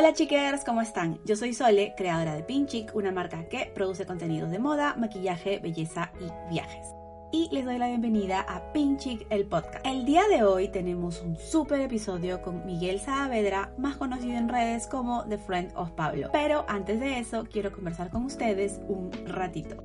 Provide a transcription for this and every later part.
Hola chiquers, ¿cómo están? Yo soy Sole, creadora de Pinchic, una marca que produce contenidos de moda, maquillaje, belleza y viajes. Y les doy la bienvenida a Pinchic, el podcast. El día de hoy tenemos un super episodio con Miguel Saavedra, más conocido en redes como The Friend of Pablo. Pero antes de eso, quiero conversar con ustedes un ratito.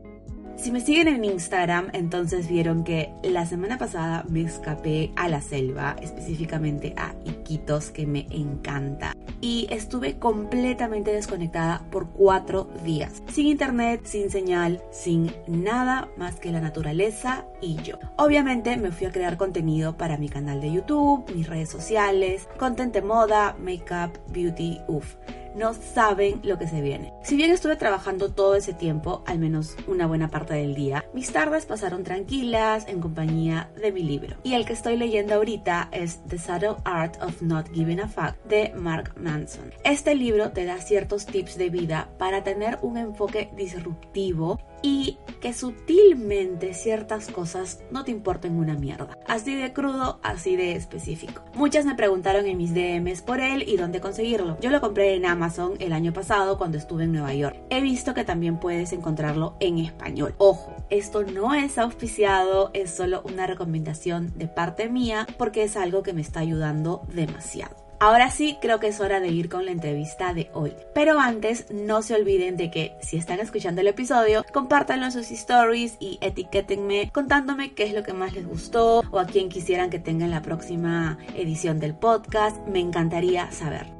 Si me siguen en Instagram, entonces vieron que la semana pasada me escapé a la selva, específicamente a Iquitos, que me encanta. Y estuve completamente desconectada por cuatro días. Sin internet, sin señal, sin nada más que la naturaleza y yo. Obviamente me fui a crear contenido para mi canal de YouTube, mis redes sociales, content de moda, makeup, beauty, uff no saben lo que se viene. Si bien estuve trabajando todo ese tiempo, al menos una buena parte del día, mis tardes pasaron tranquilas en compañía de mi libro. Y el que estoy leyendo ahorita es The Subtle Art of Not Giving a Fuck de Mark Manson. Este libro te da ciertos tips de vida para tener un enfoque disruptivo y que sutilmente ciertas cosas no te importen una mierda. Así de crudo, así de específico. Muchas me preguntaron en mis DMs por él y dónde conseguirlo. Yo lo compré en Amazon el año pasado cuando estuve en Nueva York. He visto que también puedes encontrarlo en español. Ojo, esto no es auspiciado, es solo una recomendación de parte mía porque es algo que me está ayudando demasiado. Ahora sí, creo que es hora de ir con la entrevista de hoy. Pero antes, no se olviden de que si están escuchando el episodio, compártanlo en sus stories y etiquétenme contándome qué es lo que más les gustó o a quién quisieran que tenga en la próxima edición del podcast. Me encantaría saber.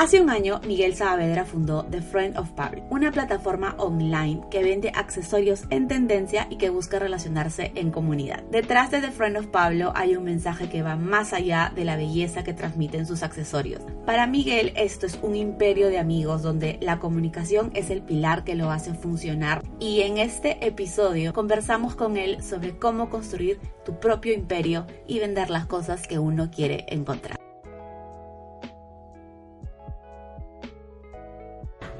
Hace un año, Miguel Saavedra fundó The Friend of Pablo, una plataforma online que vende accesorios en tendencia y que busca relacionarse en comunidad. Detrás de The Friend of Pablo hay un mensaje que va más allá de la belleza que transmiten sus accesorios. Para Miguel, esto es un imperio de amigos donde la comunicación es el pilar que lo hace funcionar. Y en este episodio conversamos con él sobre cómo construir tu propio imperio y vender las cosas que uno quiere encontrar.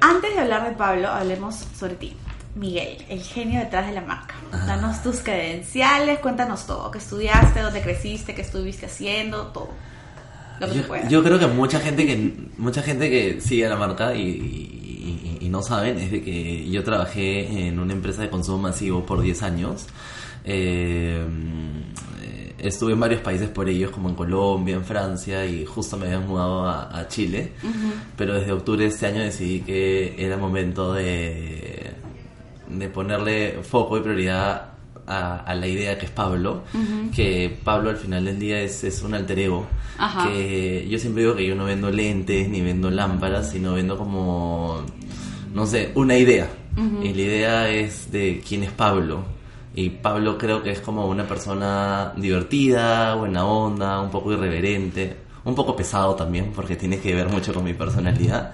Antes de hablar de Pablo, hablemos sobre ti. Miguel, el genio detrás de la marca. Danos tus credenciales, cuéntanos todo. ¿Qué estudiaste? ¿Dónde creciste? ¿Qué estuviste haciendo? Todo. Lo que yo, yo, creo que mucha gente que mucha gente que sigue a la marca y, y, no saben es de que yo trabajé en una empresa de consumo masivo por 10 años. Eh, estuve en varios países por ellos, como en Colombia, en Francia, y justo me habían mudado a, Chile. Pero desde octubre de este año decidí que era momento de, de ponerle foco y prioridad a, la idea que es Pablo, que Pablo al final del día es, es un alter ego, que yo siempre digo que yo no vendo lentes ni vendo lámparas, sino vendo como, no sé, una idea. Y la idea es de quién es Pablo, y Pablo creo que es como una persona divertida, buena onda, un poco irreverente, un poco pesado también, porque tiene que ver mucho con mi personalidad.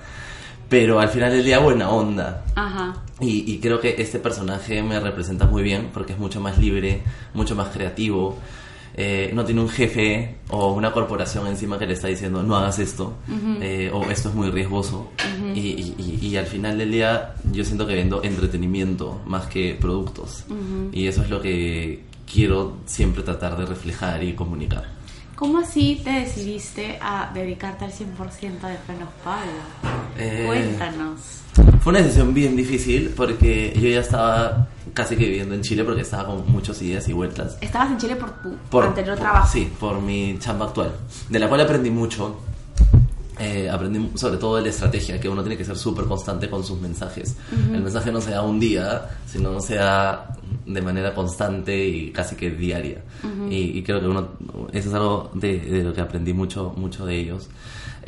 Pero al final del día buena onda. Ajá. Y, y creo que este personaje me representa muy bien, porque es mucho más libre, mucho más creativo. Eh, no tiene un jefe o una corporación encima que le está diciendo no hagas esto eh, o esto es muy riesgoso y, al final del día yo siento que vendo entretenimiento más que productos. Y eso es lo que quiero siempre tratar de reflejar y comunicar. ¿Cómo así te decidiste a dedicarte al 100% de Frenos Pablo? Eh, Cuéntanos. Fue una decisión bien difícil porque yo ya estaba casi que viviendo en Chile porque estaba con muchos ideas y vueltas. ¿Estabas en Chile por tu anterior trabajo? Sí, por mi chamba actual, de la cual aprendí mucho. Eh, aprendí sobre todo de la estrategia, que uno tiene que ser súper constante con sus mensajes. El mensaje no se da un día, sino se da de manera constante y casi que diaria. y, creo que uno, eso es algo de, de, lo que aprendí mucho, mucho de ellos.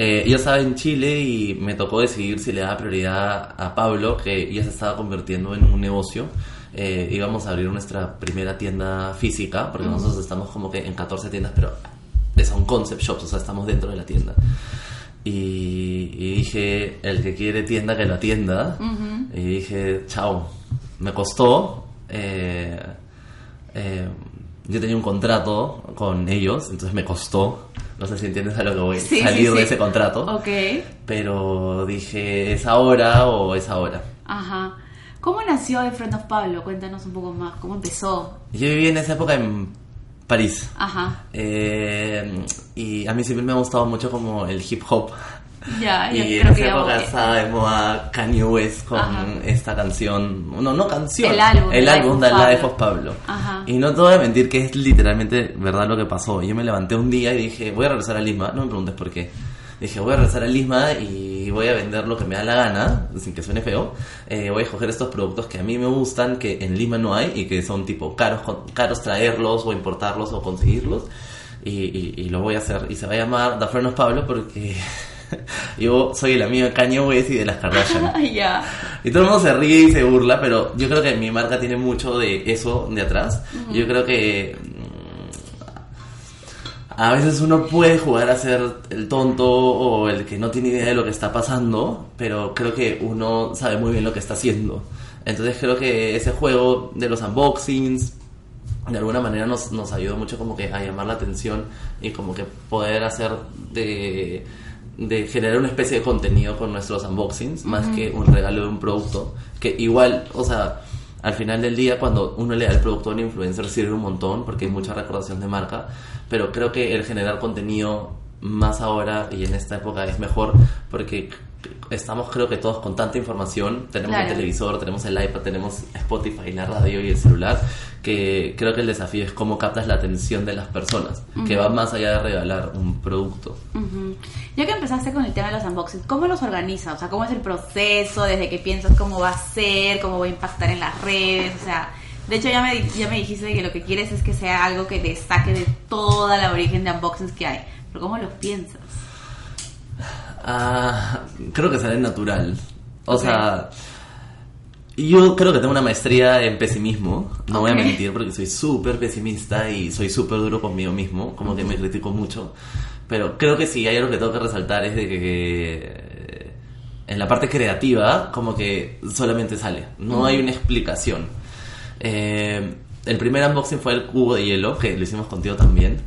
Eh, yo estaba en Chile y me tocó decidir si le daba prioridad a Pablo, que ya se estaba convirtiendo en un negocio. Eh, íbamos a abrir nuestra primera tienda física, porque nosotros estamos como que en 14 tiendas, pero son concept shops, o sea, estamos dentro de la tienda. Y, dije, el que quiere tienda, que la tienda. Y dije, chao, me costó. Eh, yo tenía un contrato con ellos, entonces me costó no sé si entiendes a lo que voy. Salir de ese contrato. Ok. Pero dije, ¿es ahora o es ahora? Ajá. ¿Cómo nació The Friend of Pablo? Cuéntanos un poco más. ¿Cómo empezó? Yo viví en esa época en París. Ajá. Eh, y a mí siempre me ha gustado mucho como el hip hop. Ya, yo Y en esa que época ya- estaba de moda Kanye West con Ajá. esta canción. No, no canción. El álbum, El álbum de of La Pablo. of Pablo. Ajá. Y no te voy a mentir que es literalmente verdad lo que pasó. Yo me levanté un día y dije, voy a regresar a Lima. No me preguntes por qué. Dije, voy a regresar a Lima y voy a vender lo que me da la gana, sin que suene feo. Eh, voy a escoger estos productos que a mí me gustan, que en Lima no hay y que son tipo caros, caros traerlos o importarlos o conseguirlos. Y, y, y lo voy a hacer. Y se va a llamar Da Frenos Pablo porque yo soy el amigo de Kanye West y de las Kardashian. ya. Y todo el mundo se ríe y se burla, pero yo creo que mi marca tiene mucho de eso de atrás. Yo creo que mm, a veces uno puede jugar a ser el tonto o el que no tiene idea de lo que está pasando, pero creo que uno sabe muy bien lo que está haciendo. Entonces creo que ese juego de los unboxings de alguna manera nos, nos ayudó mucho como que a llamar la atención y como que poder hacer de, de generar una especie de contenido con nuestros unboxings más que un regalo de un producto que igual, o sea, al final del día cuando uno le da el producto a un influencer sirve un montón porque hay mucha recordación de marca, pero creo que el generar contenido más ahora y en esta época es mejor porque estamos creo que todos con tanta información, tenemos Claro. el televisor, tenemos el iPad, tenemos Spotify, la radio y el celular, que creo que el desafío es cómo captas la atención de las personas, que va más allá de regalar un producto. Ujú. Ya que empezaste con el tema de los unboxings, ¿cómo los organizas? O sea, ¿cómo es el proceso desde que piensas cómo va a ser, cómo va a impactar en las redes? O sea, de hecho ya me, ya me dijiste que lo que quieres es que sea algo que destaque de toda la origen de unboxings que hay. Pero ¿cómo los piensas? Ah, creo que sale natural. O Ok. sea, yo creo que tengo una maestría en pesimismo, no voy a mentir porque soy súper pesimista y soy súper duro conmigo mismo, como que me critico mucho. Pero creo que sí, hay algo que tengo que resaltar es de que eh, en la parte creativa como que solamente sale, no hay una explicación. Eh, el primer unboxing fue el cubo de hielo, que lo hicimos contigo también.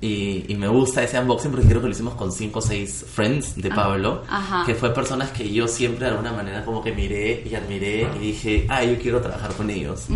Y, y me gusta ese unboxing porque creo que lo hicimos con 5 o 6 friends de Ah, Pablo, ajá. que fue personas que yo siempre de alguna manera como que miré y admiré y dije, ah, yo quiero trabajar con ellos.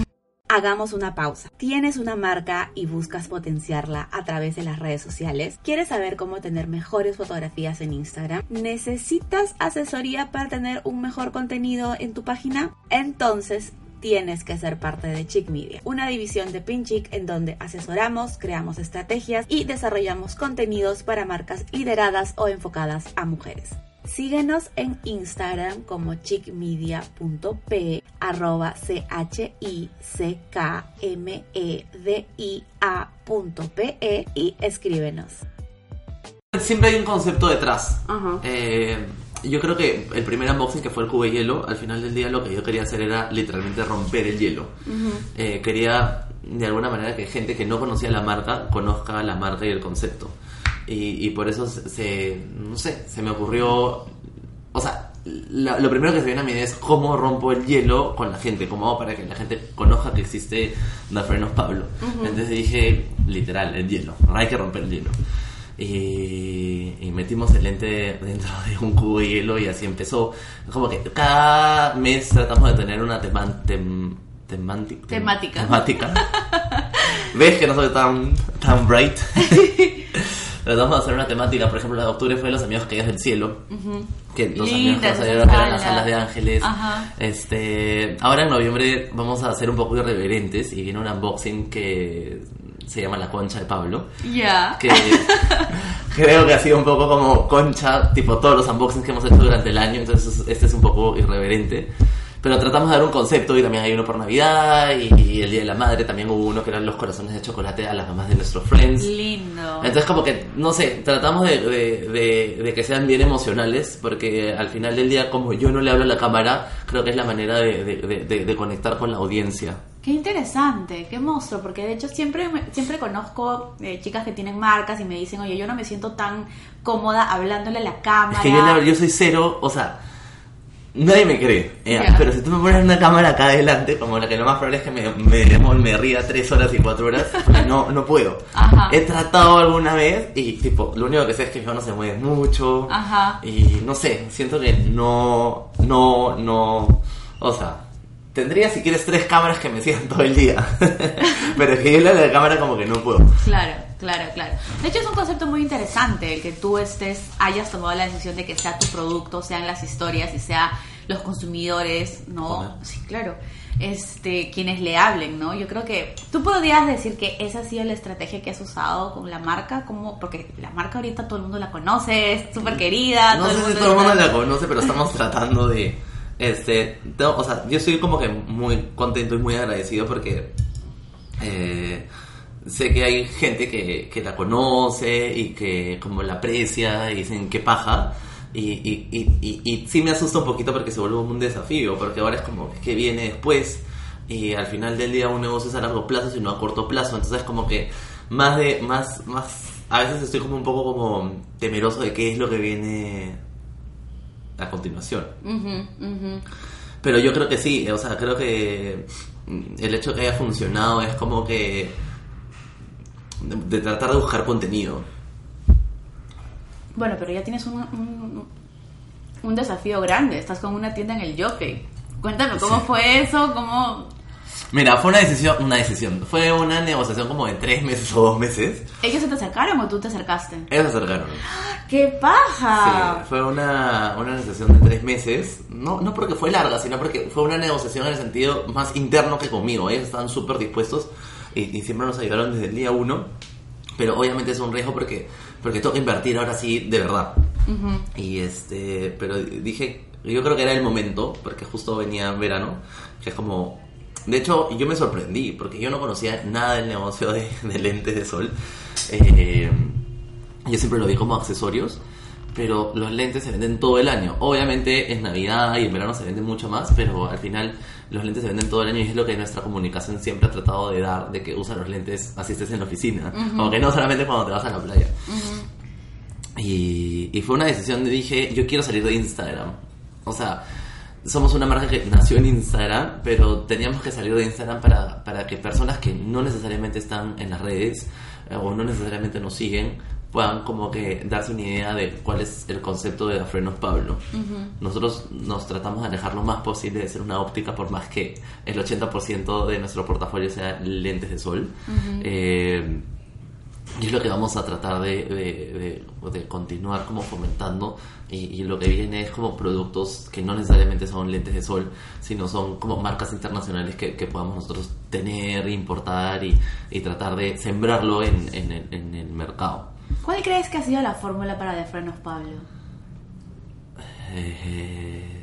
Hagamos una pausa. ¿Tienes una marca y buscas potenciarla a través de las redes sociales? ¿Quieres saber cómo tener mejores fotografías en Instagram? ¿Necesitas asesoría para tener un mejor contenido en tu página? Entonces tienes que ser parte de Chick Media, una división de Pinchic en donde asesoramos, creamos estrategias y desarrollamos contenidos para marcas lideradas o enfocadas a mujeres. Síguenos en Instagram como chickmedia.p arroba c h i c k m e d i a e y escríbenos. Siempre hay un concepto detrás. Ajá. Eh, yo creo que el primer unboxing que fue el cubo de hielo, al final del día lo que yo quería hacer era literalmente romper el hielo. Eh, quería de alguna manera que gente que no conocía la marca conozca la marca y el concepto. Y, y por eso se, se- no sé, se me ocurrió, o sea, la- lo primero que se viene a mi idea es cómo rompo el hielo con la gente, cómo hago para que la gente conozca que existe Da Frenos Pablo. Entonces dije, literal, el hielo, hay que romper el hielo. Y, y metimos el lente dentro de un cubo de hielo y así empezó. Como que cada mes tratamos de tener una tem- temanti- tem- Temática. temática. ¿Ves que no soy tan, tan bright? Tratamos de hacer una temática, por ejemplo, la de octubre fue Los Amigos Caídos del Cielo. Que los amigos que salieron eran las salas. alas de ángeles. Ajá. Este, ahora en noviembre vamos a ser un poco irreverentes y viene un unboxing que se llama La Concha de Pablo. Ya. Que creo que ha sido un poco como concha, tipo todos los unboxings que hemos hecho durante el año, entonces este es un poco irreverente. Pero tratamos de dar un concepto y también hay uno por Navidad y, y el Día de la Madre también hubo uno que eran los corazones de chocolate a las mamás de nuestros friends. Lindo. Entonces como que, no sé, tratamos de, de- de- de que sean bien emocionales, porque al final del día, como yo no le hablo a la cámara, creo que es la manera de conectar con la audiencia. Qué interesante, qué monstruo, porque de hecho siempre, siempre conozco eh, chicas que tienen marcas y me dicen, oye, yo no me siento tan cómoda hablándole a la cámara. Es que yo, yo soy cero, o sea, nadie me cree. eh. Pero si tú me pones una cámara acá adelante, como la que lo más probable es que me, me, me ría tres horas y cuatro horas, no, no puedo. Ajá. He tratado alguna vez y tipo, lo único que sé es que mi mano se mueve mucho. Ajá. Y no sé, siento que no, no, no, o sea, tendría si quieres tres cámaras que me sigan todo el día. Pero es que yo la de la cámara como que no puedo. Claro, claro, claro. De hecho es un concepto muy interesante el que tú estés, hayas tomado la decisión de que sea tu producto, sean las historias y sea los consumidores, ¿no? Sí, claro. Este, quienes le hablen, ¿no? Yo creo que tú podrías decir que esa ha sido la estrategia que has usado con la marca, como porque la marca ahorita todo el mundo la conoce, es súper querida. No sé si todo el mundo la conoce, pero estamos tratando de este, o sea, yo estoy como que muy contento y muy agradecido porque eh, sé que hay gente que, que, la conoce y que como la aprecia y dicen qué paja. Y, y, y, y, sí me asusta un poquito porque se vuelve un desafío, porque ahora es como que viene después y al final del día un negocio es a largo plazo sino a corto plazo, entonces como que más de, más, más, a veces estoy como un poco como temeroso de qué es lo que viene a continuación. Pero yo creo que sí, o sea, creo que el hecho de que haya funcionado es como que de, tratar de buscar contenido. Bueno, pero ya tienes un, un, desafío grande, estás con una tienda en el Jockey. Cuéntame, ¿cómo fue eso? ¿Cómo Mira, fue una decisión, una decisión. Fue una negociación como de tres meses o dos meses. ¿Ellos se te acercaron o tú te acercaste? Ellos se acercaron. ¡Qué paja! Sí, fue una, una negociación de tres meses. No, no porque fue larga, sino porque fue una negociación en el sentido más interno que conmigo. Ellos estaban súper dispuestos y, siempre nos ayudaron desde el día uno. Pero obviamente es un riesgo porque, porque tengo que invertir ahora sí de verdad. Y este, pero dije, yo creo que era el momento, porque justo venía verano, que es como de hecho, yo me sorprendí porque yo no conocía nada del negocio de, lentes de sol. Eh, yo siempre lo vi como accesorios, pero los lentes se venden todo el año. Obviamente en Navidad y en verano se venden mucho más, pero al final los lentes se venden todo el año y es lo que nuestra comunicación siempre ha tratado de dar, de que usan los lentes así estés en la oficina, aunque no solamente cuando te vas a la playa. y, y fue una decisión de dije, yo quiero salir de Instagram. O sea, somos una marca que nació en Instagram, pero teníamos que salir de Instagram para, para que personas que no necesariamente están en las redes eh, o no necesariamente nos siguen puedan como que darse una idea de cuál es el concepto de Frenos Pablo. Nosotros nos tratamos de alejar lo más posible de ser una óptica por más que el 80% de nuestro portafolio sea lentes de sol. Y es lo que vamos a tratar de, de, continuar como fomentando. Y, lo que viene es como productos que no necesariamente son lentes de sol, sino son como marcas internacionales que, podamos nosotros tener, importar y, y tratar de sembrarlo en, en, el mercado. ¿Cuál crees que ha sido la fórmula para de frenos, Pablo? Eh,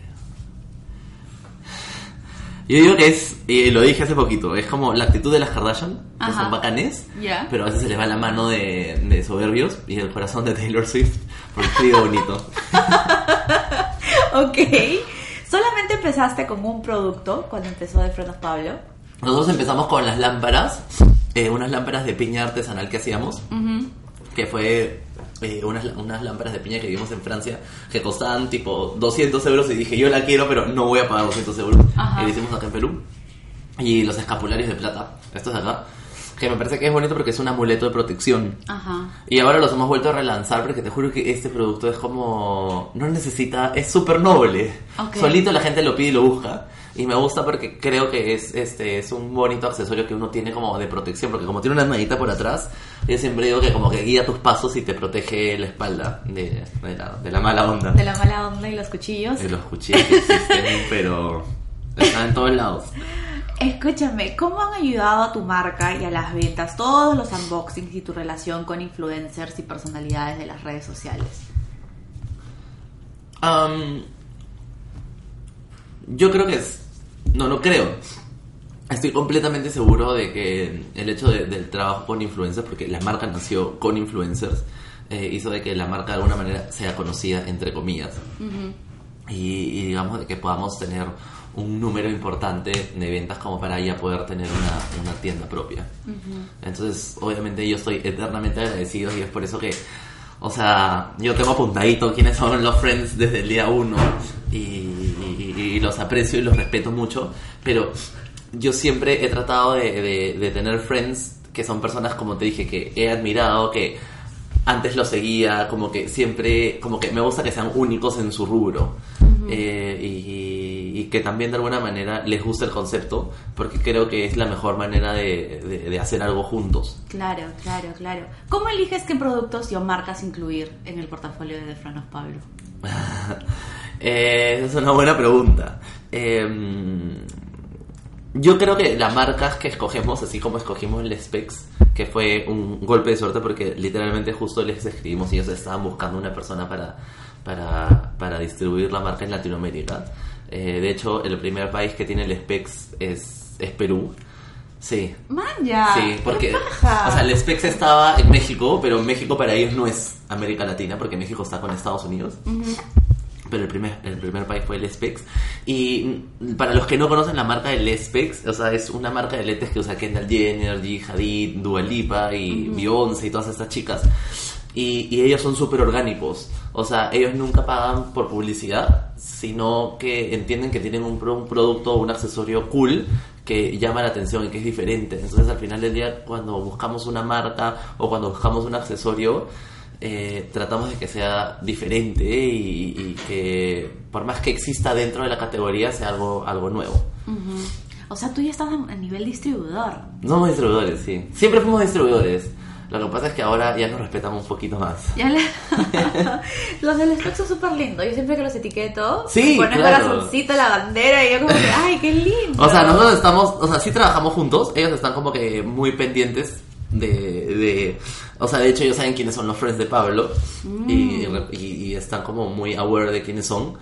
yo digo que es, y lo dije hace poquito, es como la actitud de las Kardashian, que son bacanes, pero a veces se les va la mano de, soberbios y el corazón de Taylor Swift por escrito bonito. ok. ¿Solamente empezaste con un producto cuando empezó de Frenos Pablo? Nosotros empezamos con las lámparas, eh, unas lámparas de piña artesanal que hacíamos, que fue eh, unas, unas lámparas de piña que vimos en Francia que costaban tipo 200 euros y dije yo la quiero pero no voy a pagar 200 euros. Y lo hicimos acá en Perú. Y los escapularios de plata, estos de acá, que me parece que es bonito porque es un amuleto de protección. Y ahora los hemos vuelto a relanzar porque te juro que este producto es como... No necesita... Es súper noble. Solito la gente lo pide y lo busca. Y me gusta porque creo que es este es un bonito accesorio que uno tiene como de protección, porque como tiene una manita por atrás, yo siempre digo que como que guía tus pasos y te protege la espalda de, la, mala onda. De la mala onda y los cuchillos. De los cuchillos que existen, pero están en todos lados. Escúchame, ¿cómo han ayudado a tu marca y a las ventas todos los unboxings y tu relación con influencers y personalidades de las redes sociales? Yo creo que es... No, no creo. Estoy completamente seguro de que el hecho del trabajo con influencers, porque la marca nació con influencers, eh, hizo de que la marca de alguna manera sea conocida, entre comillas. y, digamos de que podamos tener un número importante de ventas como para ya poder tener una, tienda propia. Entonces, obviamente yo estoy eternamente agradecido y es por eso que, o sea, yo tengo apuntadito quiénes son los friends desde el día uno y, los aprecio y los respeto mucho, pero yo siempre he tratado de, tener friends que son personas, como te dije, que he admirado, que antes lo seguía, como que siempre, como que me gusta que sean únicos en su rubro. Eh, y, que también de alguna manera les gusta el concepto, porque creo que es la mejor manera de, de- de hacer algo juntos. Claro, claro, claro. ¿Cómo eliges qué productos y o marcas incluir en el portafolio de Franos Pablo? Eh, esa es una buena pregunta. Eh, yo creo que las marcas que escogemos, así como escogimos el Specs, que fue un golpe de suerte porque literalmente justo les escribimos y ellos estaban buscando una persona para, para, para distribuir la marca en Latinoamérica. Eh, de hecho, el primer país que tiene el Specs es, es Perú. Sí, ¡Manja! Sí, porque, o sea, el Specs estaba en México, pero México para ellos no es América Latina, porque México está con Estados Unidos. Pero el primer, el primer país fue el Specs. Y para los que no conocen la marca del Specs, o sea, es una marca de lentes que usa Kendall Jenner, G. Hadid, Dua Lipa y Beyoncé y todas estas chicas. Y, y ellos son súper orgánicos. O sea, ellos nunca pagan por publicidad, sino que entienden que tienen un, un producto o un accesorio cool que llama la atención y que es diferente. Entonces, al final del día, cuando buscamos una marca o cuando buscamos un accesorio, eh, tratamos de que sea diferente y, y que por más que exista dentro de la categoría sea algo, algo nuevo. Ujú. O sea, tú ya estás a nivel distribuidor. Somos distribuidores, sí. Siempre fuimos distribuidores. Lo que pasa es que ahora ya nos respetamos un poquito más. Le- los del Specs son súper lindos. Yo siempre que los etiqueto, Sí, ponen claro. corazoncito, la bandera y yo como que, ¡ay, qué lindo! O sea, nosotros estamos, o sea, sí trabajamos juntos, ellos están como que muy pendientes de, de o sea, de hecho ellos saben quiénes son los friends de Pablo y, y- y están como muy aware de quiénes son.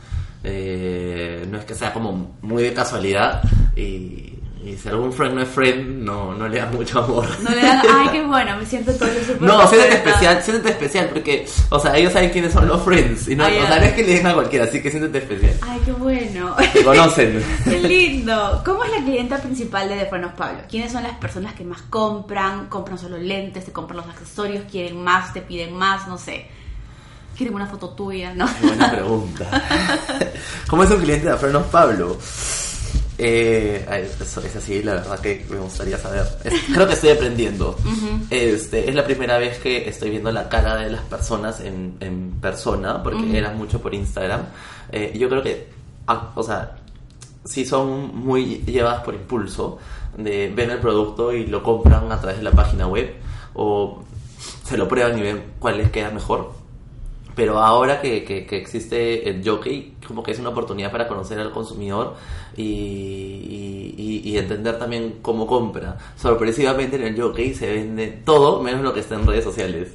Eh, no es que sea como muy de casualidad y, y si algún friend no es friend, no, no le da mucho amor. No le dan, ¡ay, qué bueno! Me siento todo súper No, siéntete especial, siéntete especial porque, o sea, ellos saben quiénes son los friends y no, Ah, o sea, no es que le den a cualquiera, así que siéntete especial. ¡Ay, qué bueno! Te conocen. ¡Qué lindo! ¿Cómo es la clienta principal de Defrenos Pablo? ¿Quiénes son las personas que más compran? ¿Compran solo lentes? ¿Te compran los accesorios? ¿Quieren más? ¿Te piden más? No sé. ¿Quieren una foto tuya? ¿No? Qué buena pregunta. ¿Cómo es un cliente de Frenos Pablo? Eh, eso es así, la verdad que me gustaría saber. Es- creo que estoy aprendiendo. este, es la primera vez que estoy viendo la cara de las personas en, en persona, porque era mucho por Instagram. Eh, yo creo que, ah, o sea, sí son muy llevadas por impulso, de ven el producto y lo compran a través de la página web, o se lo prueban y ven cuál les queda mejor. Pero ahora que, que- existe el jockey, como que es una oportunidad para conocer al consumidor y- y entender también cómo compra. Sorpresivamente en el jockey se vende todo menos lo que está en redes sociales.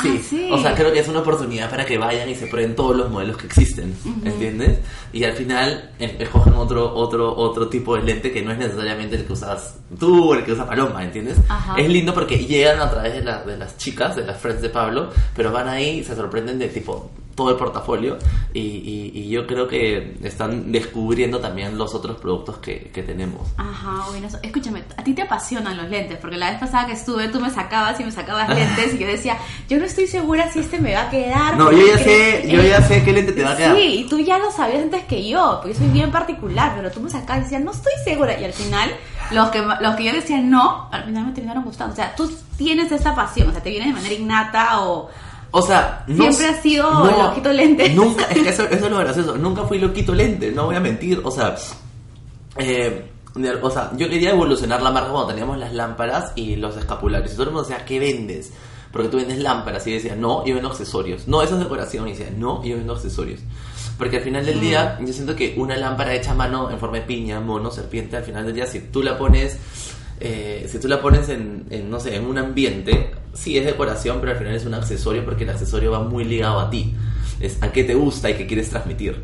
Sí, Ah, sí. o sea, creo que es una oportunidad para que vayan y se prueben todos los modelos que existen, ¿entiendes? Y al final eh, escogen otro, otro, otro tipo de lente que no es necesariamente el que usas tú o el que usa Paloma, ¿entiendes? Ajá. Es lindo porque llegan a través de, la- de las chicas, de las friends de Pablo, pero van ahí y se sorprenden de tipo todo el portafolio y, y- y yo creo que están descubriendo también los otros productos que, que tenemos. Ajá, bueno, escúchame, a ti te apasionan los lentes, porque la vez pasada que estuve tú me sacabas y me sacabas lentes y yo decía, yo no estoy segura si este me va a quedar. No, yo ya sé, yo ya sé qué lente te va a quedar. Sí, y tú ya lo sabías antes que yo, porque soy bien particular, pero tú me sacabas y decías, no estoy segura. Y al final, los que, los que yo decía no, al final me terminaron gustando. O sea, tú tienes esa pasión, o sea, te viene de manera innata o... O sea, no, Siempre has sido loquito lente. Nunca, es que eso, eso es lo gracioso. Nunca fui loquito lente, no voy a mentir. O sea, eh, o sea, yo quería evolucionar la marca cuando teníamos las lámparas y los escapularios. Y todo el mundo decía, ¿qué vendes? Porque tú vendes lámparas. Y decía, no, yo vendo accesorios. No, eso es decoración. Y decía, no, yo vendo accesorios. Porque al final del día, yo siento que una lámpara hecha a mano en forma de piña, mono, serpiente, al final del día, si tú la pones eh, si tú la pones en, en, no sé, en un ambiente, sí es decoración, pero al final es un accesorio porque el accesorio va muy ligado a ti. Es a qué te gusta y qué quieres transmitir.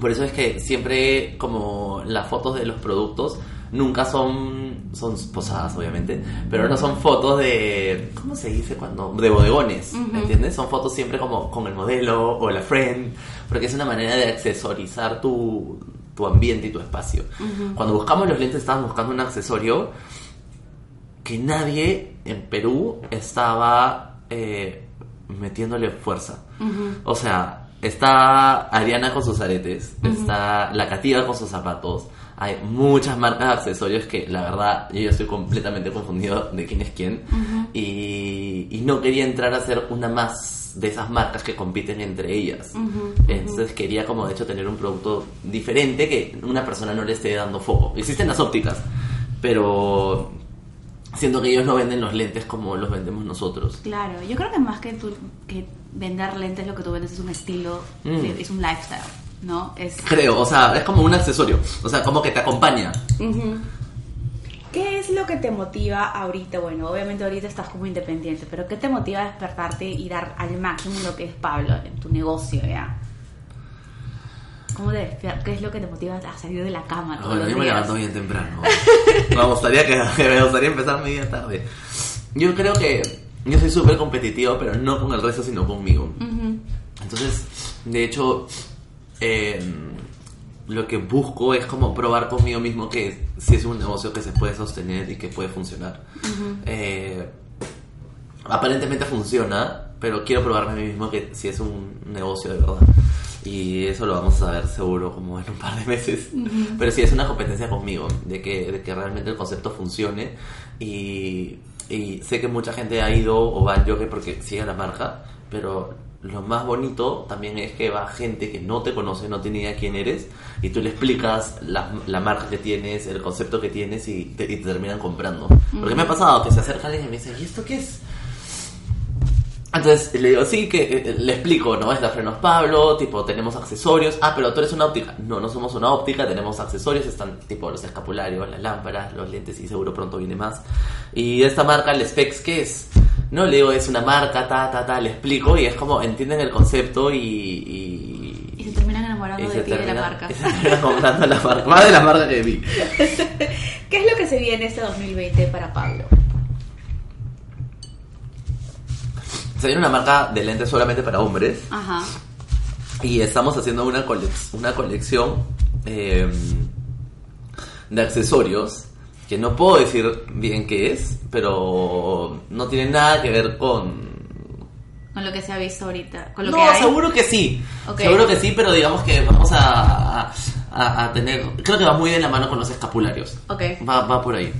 Por eso es que siempre como las fotos de los productos nunca son son posadas obviamente, pero no son fotos de ¿cómo se dice cuando? de bodegones, Ujú. ¿entiendes? Son fotos siempre como con el modelo o la friend, porque es una manera de accesorizar tu tu ambiente y tu espacio. Cuando buscamos los lentes estábamos buscando un accesorio que nadie en Perú estaba eh, metiéndole fuerza. O sea, está Ariana con sus aretes, está la Cativa con sus zapatos. Hay muchas marcas de accesorios que la verdad yo ya estoy completamente confundido de quién es quién. y, y no quería entrar a hacer una más de esas marcas que compiten entre ellas. Entonces quería como de hecho tener un producto diferente que una persona no le esté dando foco. Existen las ópticas, pero siento que ellos no venden los lentes como los vendemos nosotros. Claro, yo creo que más que, tú, que vender lentes lo que tú vendes es un estilo, Mm. es un lifestyle, ¿no? Es, Creo, o sea, es como un accesorio, o sea, como que te acompaña. ¿Qué es lo que te motiva ahorita? Bueno, obviamente ahorita estás como independiente, pero ¿qué te motiva a despertarte y dar al máximo lo que es Pablo en tu negocio, ya? ¿Cómo te despiertas? ¿Qué es lo que te motiva a salir de la cama todos Bueno, yo me levanto bien temprano. me gustaría que me gustaría empezar mi día tarde. Yo creo que yo soy súper competitivo, pero no con el resto, sino conmigo. Ujú. Entonces, de hecho, eh, lo que busco es como probar conmigo mismo que si es un negocio que se puede sostener y que puede funcionar. Eh, aparentemente funciona, pero quiero probarme a mí mismo que si es un negocio de verdad. Y eso lo vamos a ver seguro como en un par de meses. Pero sí es una competencia conmigo, de que, de que realmente el concepto funcione. Y, y sé que mucha gente ha ido o va al yoga porque sigue la marca, pero lo más bonito también es que va gente que no te conoce, no tiene idea quién eres, y tú le explicas la, la marca que tienes, el concepto que tienes y te, y te terminan comprando. Porque me ha pasado que se acerca alguien y me dice, ¿y esto qué es? Entonces le digo, sí, que eh, le explico, ¿no? Es la frenos Pablo, tipo, tenemos accesorios. Ah, pero tú eres una óptica. No, no somos una óptica, tenemos accesorios, están tipo los escapularios, las lámparas, los lentes y seguro pronto viene más. Y esta marca, el Specs, ¿qué es? No, le digo, es una marca, ta, ta, ta, le explico y es como, entienden el concepto y... y Y se terminan enamorando y de ti de la marca. se termina comprando la marca. Más de la marca que de mí. ¿Qué es lo que se viene este 2020 para Pablo? Se viene una marca de lentes solamente para hombres. Ajá. Y estamos haciendo una, una colección eh, de accesorios que no puedo decir bien qué es, pero no tiene nada que ver con... Con lo que se ha visto ahorita. Con lo no, que hay. seguro que sí. Seguro que sí, pero digamos que vamos a, a, a tener... Creo que va muy de la mano con los escapularios. Ok. Va, va por ahí.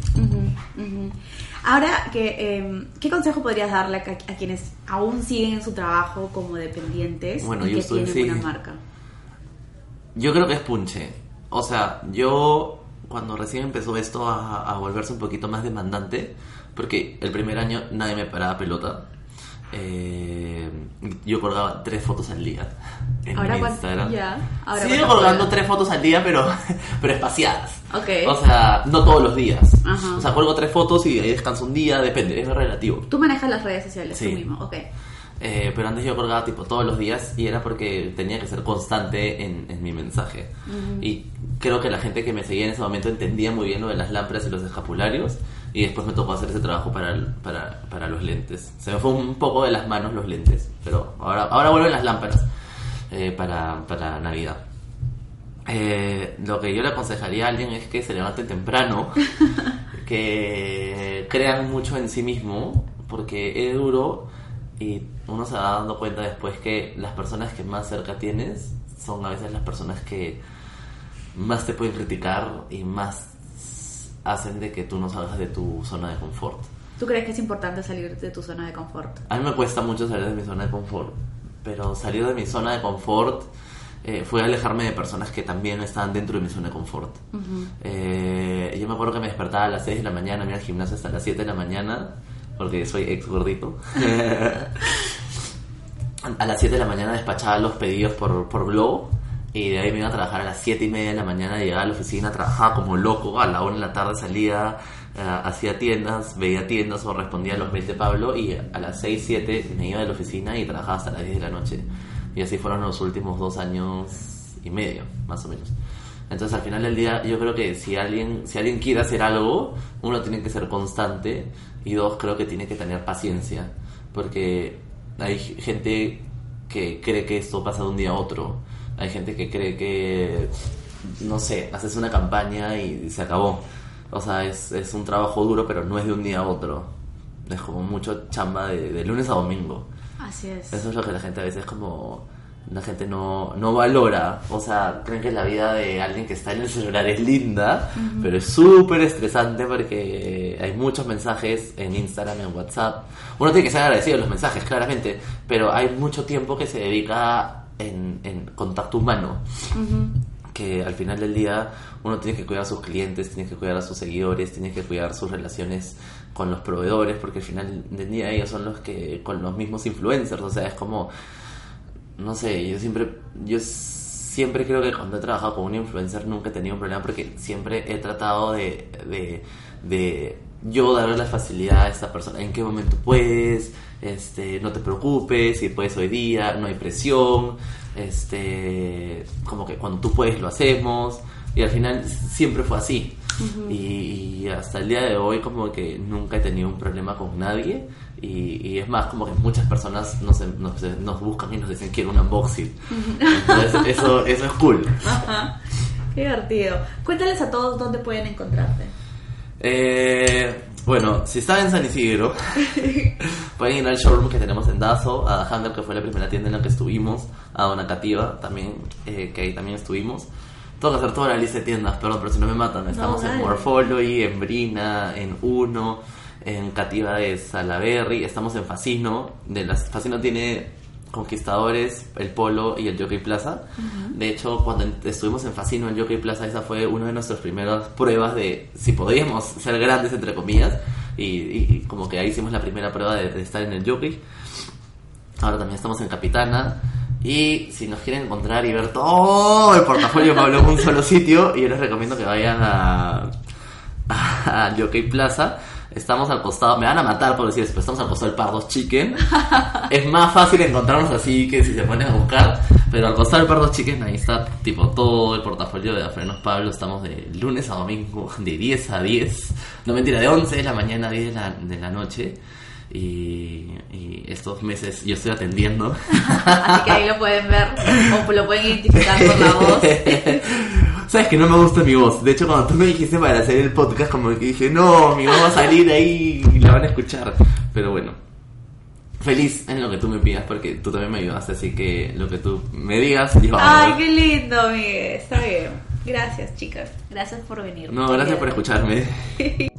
Ahora, que, eh, ¿qué consejo podrías darle a, a quienes aún siguen en su trabajo como dependientes Bueno, y yo que estoy- tienen sí. una marca? Yo creo que es punche. O sea, yo cuando recién empezó esto a, a volverse un poquito más demandante, porque el primer año nadie me paraba pelota. Eh, yo colgaba tres fotos al día en Ahora mi Instagram. ya, ahora Sigo colgando tres fotos al día, pero, pero espaciadas. Ok. O sea, no todos los días. Ajá. O sea, cuelgo tres fotos y ahí descanso un día, depende, es relativo. Tú manejas las redes sociales Sí. tú mismo, ok. Eh, pero antes yo colgaba tipo todos los días y era porque tenía que ser constante en, en mi mensaje. Y creo que la gente que me seguía en ese momento entendía muy bien lo de las lámparas y los escapularios y después me tocó hacer ese trabajo para, el- para, para los lentes. Se me fue un poco de las manos los lentes, pero ahora, ahora vuelven las lámparas eh, para, para Navidad. Eh, lo que yo le aconsejaría a alguien es que se levante temprano, que crean mucho en sí mismo, porque es duro y uno se va dando cuenta después que las personas que más cerca tienes son a veces las personas que más te pueden criticar y más hacen de que tú no salgas de tu zona de confort. ¿Tú crees que es importante salir de tu zona de confort? A mí me cuesta mucho salir de mi zona de confort, pero salir de mi zona de confort eh, fue alejarme de personas que también estaban dentro de mi zona de confort. Eh, yo me acuerdo que me despertaba a las 6 de la mañana, me iba al gimnasio hasta las 7 de la mañana, porque soy ex gordito. a las 7 de la mañana despachaba los pedidos por, por Globo. Y de ahí me iba a trabajar a las 7 y media de la mañana, llegaba a la oficina, trabajaba como loco, a la 1 de la tarde salía, eh, hacía tiendas, veía tiendas o respondía a los mails de Pablo y a las 6, 7 me iba de la oficina y trabajaba hasta las 10 de la noche. Y así fueron los últimos dos años y medio, más o menos. Entonces al final del día yo creo que si alguien, si alguien quiere hacer algo, uno tiene que ser constante y dos creo que tiene que tener paciencia. Porque hay gente que cree que esto pasa de un día a otro. Hay gente que cree que, no sé, haces una campaña y se acabó. O sea, es, es un trabajo duro, pero no es de un día a otro. Es como mucho chamba de, de lunes a domingo. Así es. Eso es lo que la gente a veces como la gente no, no valora, o sea, creen que la vida de alguien que está en el celular es linda, pero es súper estresante porque hay muchos mensajes en Instagram, en WhatsApp. Uno tiene que ser agradecido de los mensajes, claramente, pero hay mucho tiempo que se dedica en, en contacto humano. Que al final del día uno tiene que cuidar a sus clientes, tiene que cuidar a sus seguidores, tiene que cuidar sus relaciones con los proveedores, porque al final del día ellos son los que, con los mismos influencers, o sea, es como no sé, yo siempre, yo siempre creo que cuando he trabajado con un influencer nunca he tenido un problema porque siempre he tratado de, de, de yo darle la facilidad a esta persona, en qué momento puedes, este, no te preocupes, si puedes hoy día, no hay presión, este, como que cuando tú puedes lo hacemos, y al final siempre fue así. y, hasta el día de hoy como que nunca he tenido un problema con nadie y, es más, como que muchas personas nos, nos, buscan y nos dicen quiero un unboxing. Entonces, eso, eso es cool. Ajá. Qué divertido. Cuéntales a todos dónde pueden encontrarte. Eh, bueno, si están en San Isidro, pueden ir al showroom que tenemos en Dazo, a Hunger, que fue la primera tienda en la que estuvimos, a Dona Cativa también, eh, que ahí también estuvimos. Tengo que hacer toda la lista de tiendas, perdón, pero si no me matan. Estamos en Morphology, en Brina, en Uno, en Cativa de Salaberry, estamos en Fascino, de las, Fascino tiene Conquistadores, el Polo y el Jockey Plaza. De hecho, cuando estuvimos en Fascino, el Jockey Plaza, esa fue una de nuestras primeras pruebas de si podíamos ser grandes, entre comillas, y, como que ahí hicimos la primera prueba de, estar en el Jockey. Ahora también estamos en Capitana. Y si nos quieren encontrar y ver todo el portafolio que habló en un solo sitio, yo les recomiendo que vayan a, a Jockey Plaza Estamos al costado, me van a matar por decir esto, pero estamos al costado del Pardos Chicken. es más fácil encontrarnos así que si se ponen a buscar, pero al costado del Pardos Chicken ahí está tipo todo el portafolio de Afrenos Pablo. Estamos de lunes a domingo, de 10 a 10, no mentira, de 11 de la mañana a 10 de la, de la noche. Y, y, estos meses yo estoy atendiendo. Así que ahí lo pueden ver o lo pueden identificar por la voz. Sabes que no me gusta mi voz. De hecho, cuando tú me dijiste para hacer el podcast, como que dije, no, mi voz va a salir ahí y la van a escuchar. Pero bueno, feliz en lo que tú me pidas porque tú también me ayudaste. Así que lo que tú me digas, yo Ay, qué lindo, Miguel. Está bien. Gracias, chicas. Gracias por venir. No, gracias por escucharme.